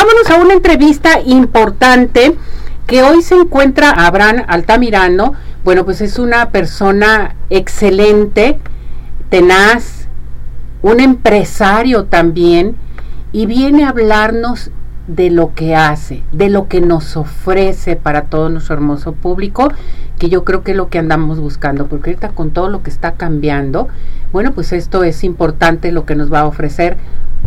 vámonos a una entrevista importante que hoy se encuentra Abraham Altamirano. Bueno, pues es una persona excelente, tenaz, un empresario también, y viene a hablarnos de lo que hace, de lo que nos ofrece para todo nuestro hermoso público, que yo creo que es lo que andamos buscando, porque ahorita con todo lo que está cambiando, bueno, pues esto es importante lo que nos va a ofrecer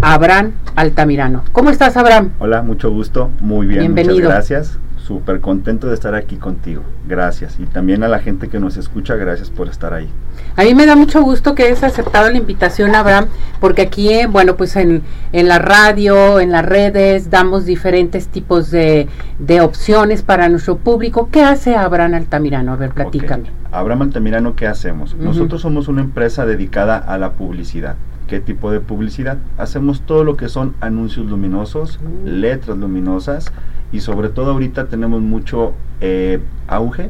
Abraham Altamirano. ¿Cómo estás, Abraham? Hola, mucho gusto, muy bien, Bienvenido. muchas gracias. Súper contento de estar aquí contigo. Gracias. Y también a la gente que nos escucha, gracias por estar ahí. A mí me da mucho gusto que hayas aceptado la invitación, Abraham, porque aquí, bueno, pues en, en la radio, en las redes, damos diferentes tipos de, de opciones para nuestro público. ¿Qué hace Abraham Altamirano? A ver, platícame. Abraham Altamirano, ¿qué hacemos? Nosotros somos una empresa dedicada a la publicidad. ¿Qué tipo de publicidad? Hacemos todo lo que son anuncios luminosos, Mm. letras luminosas y sobre todo ahorita tenemos mucho eh, auge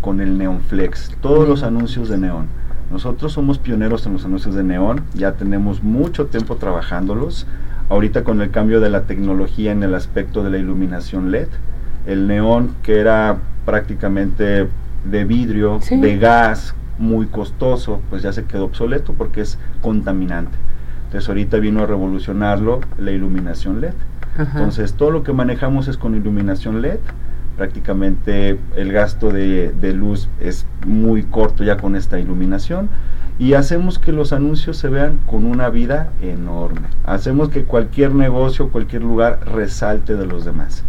con el Neon Flex, todos los anuncios de neón. Nosotros somos pioneros en los anuncios de neón, ya tenemos mucho tiempo trabajándolos. Ahorita con el cambio de la tecnología en el aspecto de la iluminación LED, el neón que era prácticamente de vidrio, Sí. de gas, muy costoso, pues ya se quedó obsoleto porque es contaminante. Entonces ahorita vino a revolucionarlo la iluminación LED. Ajá. Entonces todo lo que manejamos es con iluminación LED. Prácticamente el gasto de, de luz es muy corto ya con esta iluminación. Y hacemos que los anuncios se vean con una vida enorme. Hacemos que cualquier negocio, cualquier lugar resalte de los demás.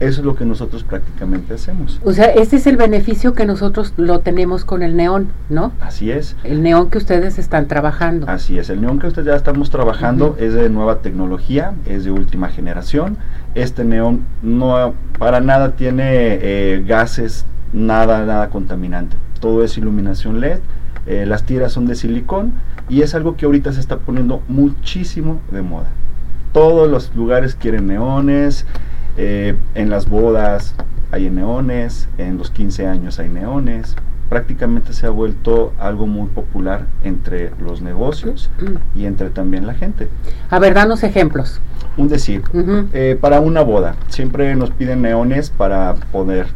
Eso es lo que nosotros prácticamente hacemos. O sea, este es el beneficio que nosotros lo tenemos con el neón, ¿no? Así es. El neón que ustedes están trabajando. Así es, el neón que ustedes ya estamos trabajando es de nueva tecnología, es de última generación. Este neón no para nada tiene eh, gases, nada, nada contaminante. Todo es iluminación LED, eh, las tiras son de silicón y es algo que ahorita se está poniendo muchísimo de moda. Todos los lugares quieren neones, eh, en las bodas hay neones, en los 15 años hay neones. Prácticamente se ha vuelto algo muy popular entre los negocios Mm. y entre también la gente. A ver, danos ejemplos. Un decir, eh, para una boda, siempre nos piden neones para poner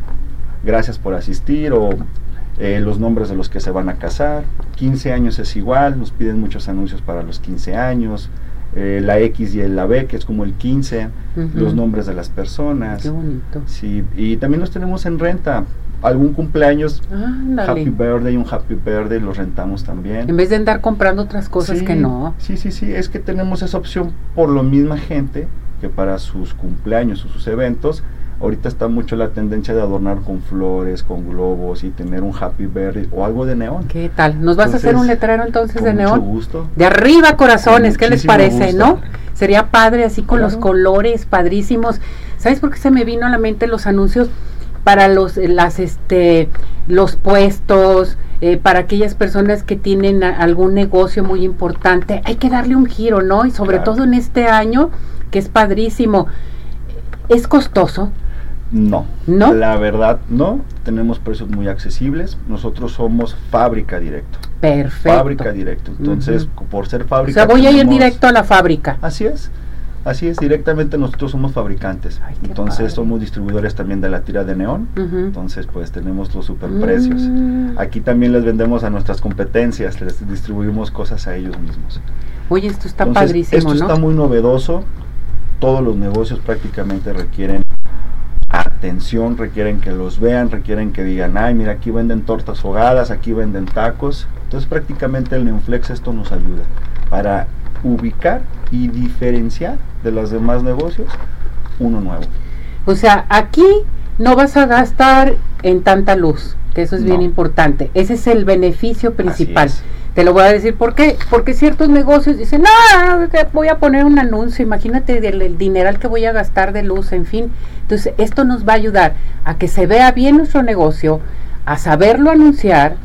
gracias por asistir o eh, los nombres de los que se van a casar. 15 años es igual, nos piden muchos anuncios para los 15 años. Eh, la X y el- la B, que es como el 15, Ujú. los nombres de las personas. Qué bonito. Sí, y también los tenemos en renta. Algún cumpleaños, Ándale. Happy Birthday, un Happy Birthday, los rentamos también. En vez de andar comprando otras cosas Sí, que no. Sí, sí, sí, es que tenemos esa opción por lo misma gente que para sus cumpleaños o sus eventos, ahorita está mucho la tendencia de adornar con flores, con globos y tener un happy birthday o algo de neón. ¿Qué tal? ¿Nos vas a hacer un letrero entonces Con de mucho neón? gusto. De arriba, corazones, ¿qué les parece, gusto. no? Sería padre así con los colores padrísimos. ¿Sabes por qué se me vino a la mente los anuncios para los eh, las este los puestos eh, para aquellas personas que tienen a- algún negocio muy importante? Hay que darle un giro, ¿no? Y sobre Claro. todo en este año que es padrísimo. Es costoso, No. ¿No? La verdad, no. Tenemos precios muy accesibles. Nosotros somos fábrica directo. perfecto. Fábrica directo. Entonces, por ser O fábrica. sea, voy a ir directo a la fábrica. Así es. Así es, directamente nosotros somos fabricantes. Ay, Entonces padre. somos distribuidores también de la tira de neón. Entonces pues tenemos los superprecios. Mm. Aquí también les vendemos a nuestras competencias, les distribuimos cosas a ellos mismos. Oye, esto está Entonces, padrísimo, esto ¿no? está muy novedoso. Todos los negocios prácticamente requieren atención, requieren que los vean, requieren que digan, ay, mira, aquí venden tortas ahogadas, aquí venden tacos. Entonces prácticamente el Neonflex esto nos ayuda para ubicar y diferenciar de los demás negocios uno nuevo. O sea, aquí no vas a gastar en tanta luz, que eso es bien importante. Ese es el beneficio principal. Te lo voy a decir por qué. Porque ciertos negocios dicen, no, voy a poner un anuncio, imagínate el dineral que voy a gastar de luz, en fin. Entonces, esto nos va a ayudar a que se vea bien nuestro negocio, a saberlo anunciar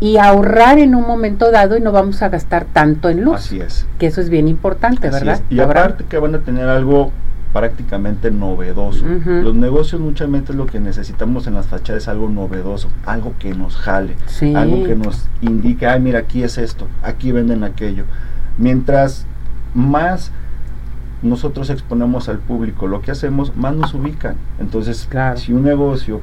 y a ahorrar en un momento dado y no vamos a gastar tanto en luz. Así es. Que eso es bien importante, Así ¿verdad? es. Y aparte que van a tener algo prácticamente novedoso. Los negocios muchas veces lo que necesitamos en las fachadas es algo novedoso, algo que nos jale, Sí. algo que nos indique, ay mira, aquí es esto, aquí venden aquello. Mientras más nosotros exponemos al público lo que hacemos, más nos ubican. Entonces, Claro. si un negocio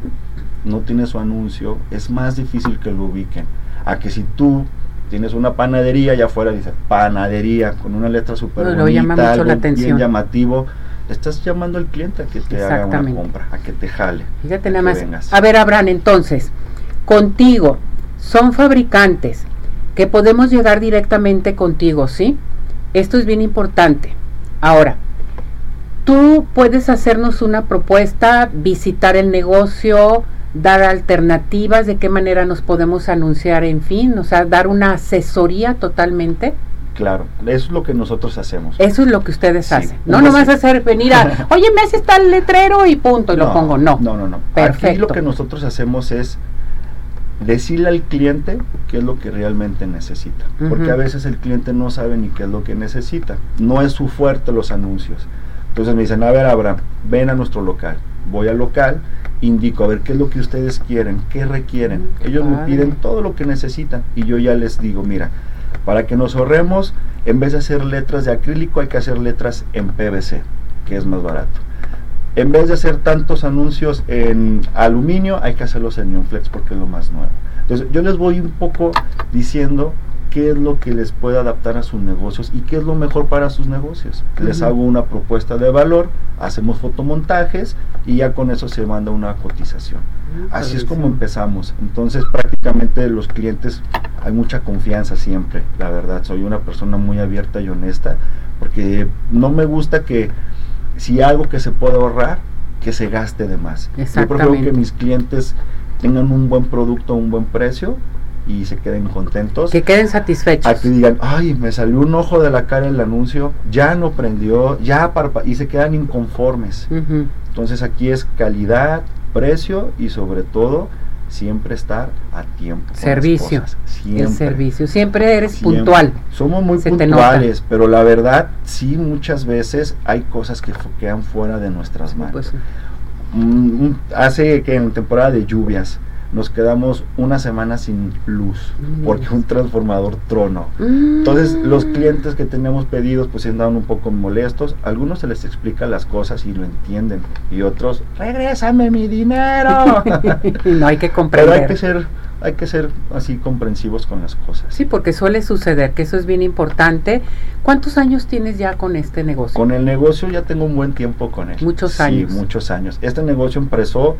no tiene su anuncio, es más difícil que lo ubiquen. A que si tú tienes una panadería y afuera dice panadería con una letra súper No, bonita, algo bien llamativo, estás llamando al cliente a que te haga una compra, a que te jale. Fíjate nada más. vengas. A ver, Abraham, entonces, contigo, son fabricantes que podemos llegar directamente contigo, ¿sí? Esto es bien importante. Ahora, tú puedes hacernos una propuesta, visitar el negocio, dar alternativas, de qué manera nos podemos anunciar, en fin, o sea, dar una asesoría totalmente. Claro, eso es lo que nosotros hacemos. Eso es lo que ustedes Sí, hacen. No una nomás sí. hacer venir a, oye, me haces tal letrero y punto, y lo pongo. No. No, no, no. Aquí Perfecto. lo que nosotros hacemos es decirle al cliente qué es lo que realmente necesita. Porque a veces el cliente no sabe ni qué es lo que necesita. No es su fuerte los anuncios. Entonces me dicen, a ver, Abraham, ven a nuestro local. Voy al local, indico, a ver qué es lo que ustedes quieren, qué requieren. Ellos me piden todo lo que necesitan y yo ya les digo, mira, para que nos ahorremos, en vez de hacer letras de acrílico, hay que hacer letras en PVC, que es más barato. En vez de hacer tantos anuncios en aluminio, hay que hacerlos en Neonflex porque es lo más nuevo. Entonces, yo les voy un poco diciendo qué es lo que les puede adaptar a sus negocios y qué es lo mejor para sus negocios. Les hago una propuesta de valor, hacemos fotomontajes y ya con eso se manda una cotización. Así es como empezamos. Entonces prácticamente los clientes hay mucha confianza siempre, la verdad. Soy una persona muy abierta y honesta porque no me gusta que si algo que se puede ahorrar, que se gaste de más. Yo prefiero que mis clientes tengan un buen producto, un buen precio y se queden contentos. Que queden satisfechos. A que digan, ay, me salió un ojo de la cara el anuncio, ya no prendió, ya parpa y se quedan inconformes. Ujú. Entonces aquí es calidad, precio y sobre todo siempre estar a tiempo. Servicio. cosas. El servicio. Siempre eres siempre. puntual. Somos muy Se puntuales, pero la verdad sí muchas veces hay cosas que quedan fuera de nuestras manos. Pues, Mm, mm, hace que en temporada de lluvias nos quedamos una semana sin luz Mm. porque un transformador trono. Entonces los clientes que tenemos pedidos pues se andaban un poco molestos, algunos se les explica las cosas y lo entienden y otros, regrésame mi dinero. no hay que Pero comprender. hay que ser, hay que ser así comprensivos con las cosas. Sí, porque suele suceder, que eso es bien importante. ¿Cuántos años tienes ya con este negocio? Con el negocio ya tengo un buen tiempo con él. Muchos Sí, años. muchos años. Este negocio empezó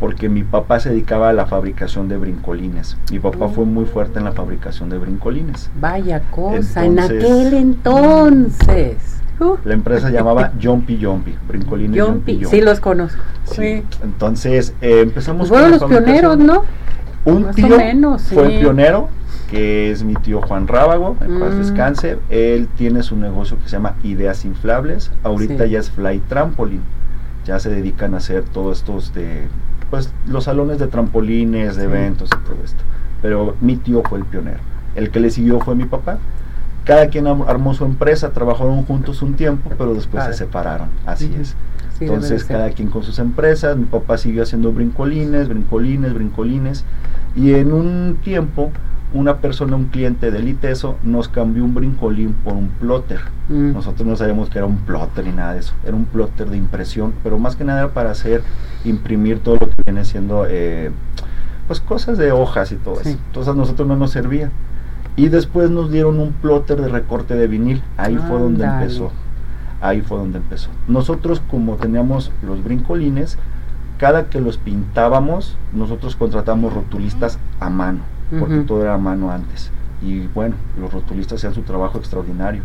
porque mi papá se dedicaba a la fabricación de brincolines. Mi papá fue muy fuerte en la fabricación de brincolines. Vaya cosa, en aquel entonces. Uh, La empresa se llamaba Jumpy Jumpy, brincolines Jumpy, Jumpy, Jumpy. sí los conozco. Sí. Sí. Entonces eh, empezamos Pues fueron los pioneros. ¿no? Un Más o tío menos, fue sí. el pionero, que es mi tío Juan Rábago, en paz Mm. descanse. Él tiene su negocio que se llama Ideas Inflables. Ahorita Sí. ya es Fly Trampoline. Ya se dedican a hacer todos estos de, pues, los salones de trampolines, de eventos y todo esto. Pero mi tío fue el pionero. El que le siguió fue mi papá. Cada quien armó su empresa, trabajaron juntos un tiempo, pero después se separaron. Así es. Sí, Entonces cada quien con sus empresas, mi papá siguió haciendo brincolines, brincolines, brincolines y en un tiempo una persona, un cliente del ITESO nos cambió un brincolín por un plotter. Mm. Nosotros no sabíamos que era un plotter ni nada de eso, era un plotter de impresión, pero más que nada era para hacer, imprimir todo lo que viene siendo, eh, pues cosas de hojas y todo Sí. eso. Entonces a nosotros no nos servía. Y después nos dieron un plotter de recorte de vinil, ahí fue donde empezó ahí fue donde empezó. Nosotros como teníamos los brincolines, cada que los pintábamos, nosotros contratamos rotulistas a mano, porque todo era a mano antes. Y bueno, los rotulistas hacían su trabajo extraordinario.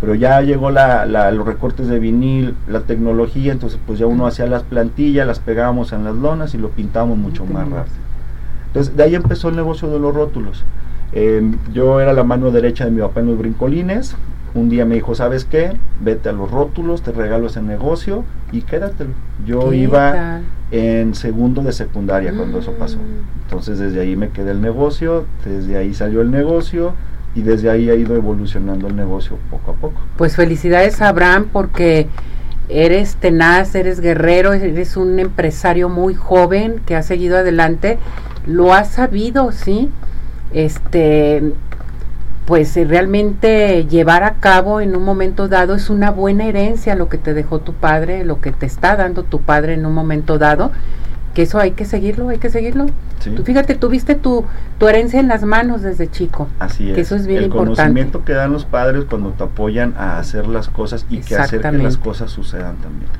Pero ya llegó la, la- los recortes de vinil, la tecnología, entonces pues ya uno hacía las plantillas, las pegábamos en las lonas y lo pintábamos mucho más rápido. Entonces de ahí empezó el negocio de los rótulos. Eh, yo era la mano derecha de mi papá en los brincolines. Un día me dijo, ¿sabes qué? Vete a los rótulos, te regalo ese negocio y quédatelo. Yo ¿Qué iba tal? en segundo de secundaria cuando eso pasó. Mm. Entonces desde ahí me quedé el negocio, desde ahí salió el negocio y desde ahí ha ido evolucionando el negocio poco a poco. Pues felicidades Abraham porque eres tenaz, eres guerrero, eres un empresario muy joven que ha seguido adelante, lo has sabido, ¿sí? Este pues eh, realmente llevar a cabo en un momento dado es una buena herencia lo que te dejó tu padre, lo que te está dando tu padre en un momento dado, que eso hay que seguirlo, hay que seguirlo. Tú fíjate, tuviste tu, tu herencia en las manos desde chico. Así es. Que eso es bien el importante. conocimiento que dan los padres cuando te apoyan a hacer las cosas y que hacer que las cosas sucedan también.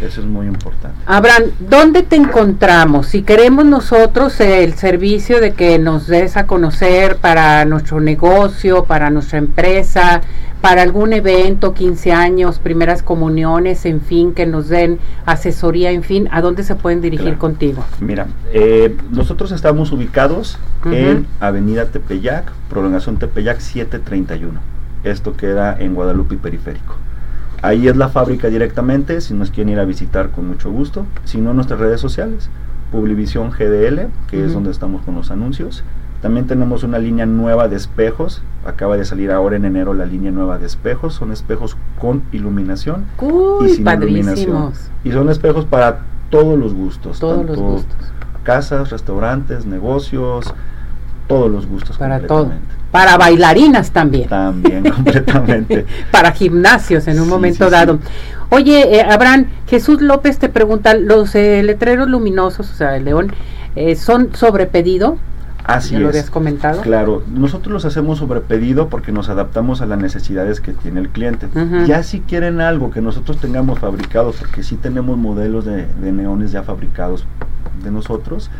Eso es muy importante. Abraham, ¿dónde te encontramos? Si queremos nosotros el servicio de que nos des a conocer para nuestro negocio, para nuestra empresa, para algún evento, 15 años, primeras comuniones, en fin, que nos den asesoría, en fin, ¿a dónde se pueden dirigir contigo? Mira, eh, nosotros estamos ubicados en Avenida Tepeyac, prolongación Tepeyac 731. Esto queda en Guadalupe Periférico. Ahí es la fábrica directamente, si nos quieren ir a visitar con mucho gusto. Si no, nuestras redes sociales, Publivisión GDL, que es donde estamos con los anuncios. También tenemos una línea nueva de espejos. Acaba de salir ahora en enero la línea nueva de espejos. Son espejos con iluminación y sin iluminación. Y son espejos para todos los gustos. Todos los gustos. Casas, restaurantes, negocios, todos los gustos. Para todo para bailarinas también. También, completamente. para gimnasios en un momento dado. Oye, eh, Abraham, Jesús López te pregunta, ¿los eh, letreros luminosos, o sea, el león, eh, son sobre pedido? Así ¿Ya lo habías comentado? Claro, nosotros los hacemos sobre pedido porque nos adaptamos a las necesidades que tiene el cliente. Ya si quieren algo que nosotros tengamos fabricado, porque sí tenemos modelos de, de neones ya fabricados de nosotros,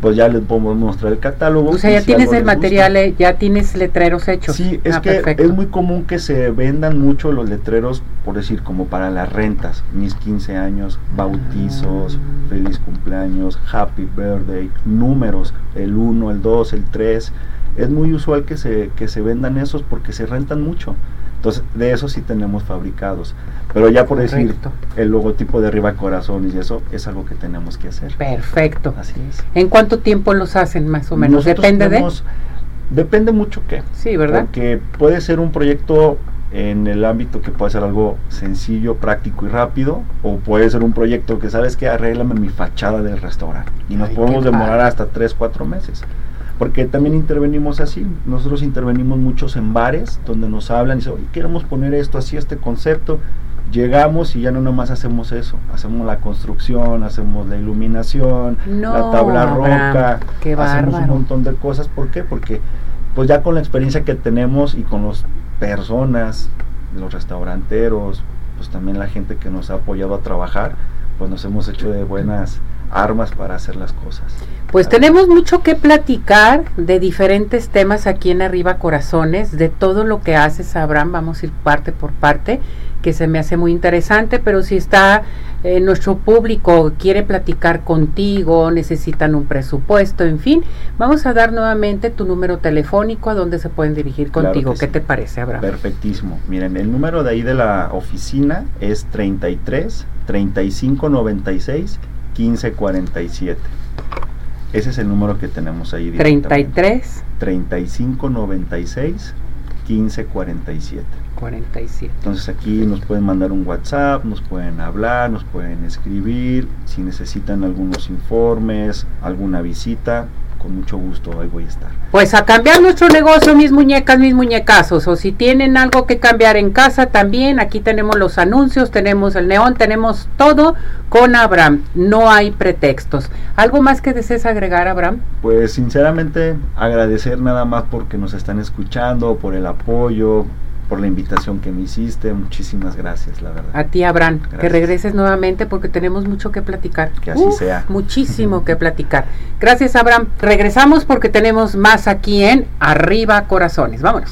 pues ya les podemos mostrar el catálogo. O sea, ya tienes el material, eh, ya tienes letreros hechos. Sí, es ah, que es muy común que se vendan mucho los letreros, por decir, como para las rentas, mis 15 años, bautizos, ah. feliz cumpleaños, happy birthday, números, el 1, el 2, el 3. Es muy usual que se, que se vendan esos porque se rentan mucho. Entonces, de eso sí tenemos fabricados. Pero ya por decir, el logotipo de arriba corazones y eso es algo que tenemos que hacer. Perfecto. Así es. ¿En cuánto tiempo los hacen más o menos? ¿Depende de? Depende mucho qué. Sí, ¿verdad? Porque puede ser un proyecto en el ámbito que puede ser algo sencillo, práctico y rápido, o puede ser un proyecto que sabes que arréglame mi fachada del restaurante y nos podemos demorar hasta 3, 4 meses porque también intervenimos así, nosotros intervenimos muchos en bares donde nos hablan y dicen, oye, queremos poner esto así, este concepto, llegamos y ya no nomás hacemos eso, hacemos la construcción, hacemos la iluminación, la tabla roca, hacemos un montón de cosas, ¿por qué? Porque pues ya con la experiencia que tenemos y con las personas, los restauranteros, pues también la gente que nos ha apoyado a trabajar, pues nos hemos hecho de buenas armas para hacer las cosas. Pues tenemos mucho que platicar de diferentes temas aquí en Arriba Corazones, de todo lo que haces, Abraham, vamos a ir parte por parte, que se me hace muy interesante, pero si está eh, nuestro público, quiere platicar contigo, necesitan un presupuesto, en fin, vamos a dar nuevamente tu número telefónico a donde se pueden dirigir contigo. ¿Qué te parece, Abraham? Perfectísimo. Miren, el número de ahí de la oficina es 33 35 96 1547. Ese es el número que tenemos ahí. 33 3596 1547. 47. Entonces aquí nos pueden mandar un WhatsApp, nos pueden hablar, nos pueden escribir, si necesitan algunos informes, alguna visita, con mucho gusto ahí voy a estar. Pues a cambiar nuestro negocio, mis muñecas, mis muñecazos, o si tienen algo que cambiar en casa también, aquí tenemos los anuncios, tenemos el neón, tenemos todo con Abraham, no hay pretextos. ¿Algo más que desees agregar, Abraham? Pues sinceramente agradecer nada más porque nos están escuchando, por el apoyo, por la invitación que me hiciste. Muchísimas gracias, la verdad. A ti, Abraham, que regreses nuevamente porque tenemos mucho que platicar. Que así sea. Muchísimo que platicar. Gracias, Abraham. Regresamos porque tenemos más aquí en Arriba Corazones. Vámonos.